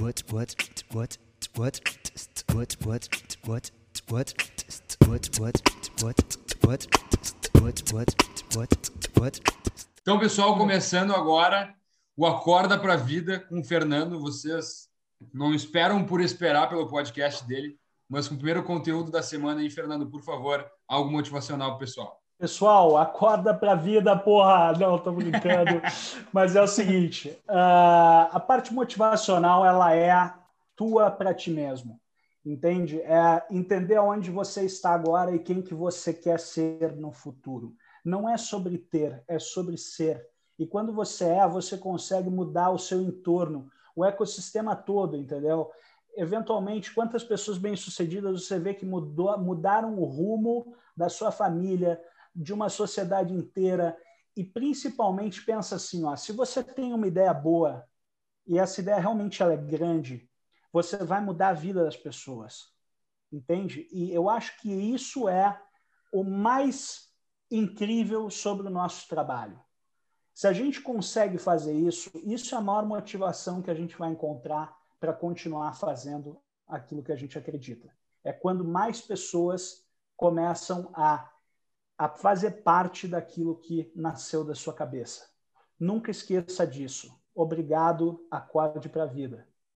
what what what what what what what what what what what what what what Então, pessoal, começando agora o Acorda para a Vida com o Fernando. Vocês não esperam por esperar pelo podcast dele, mas com o primeiro conteúdo da semana aí, Fernando, por favor, algo motivacional pessoal. Pessoal, acorda para a vida, porra! Não, estou brincando. Mas é o seguinte: uh, a parte motivacional ela é tua para ti mesmo, entende? É entender onde você está agora e quem que você quer ser no futuro. Não é sobre ter, é sobre ser. E quando você é, você consegue mudar o seu entorno, o ecossistema todo, entendeu? Eventualmente, quantas pessoas bem-sucedidas você vê que mudou, mudaram o rumo da sua família, de uma sociedade inteira e principalmente pensa assim, ó, se você tem uma ideia boa e essa ideia realmente ela é grande, você vai mudar a vida das pessoas. Entende? E eu acho que isso é o mais incrível sobre o nosso trabalho. Se a gente consegue fazer isso, isso é a maior motivação que a gente vai encontrar para continuar fazendo aquilo que a gente acredita. É quando mais pessoas começam a a fazer parte daquilo que nasceu da sua cabeça. Nunca esqueça disso. Obrigado, acorde para a vida.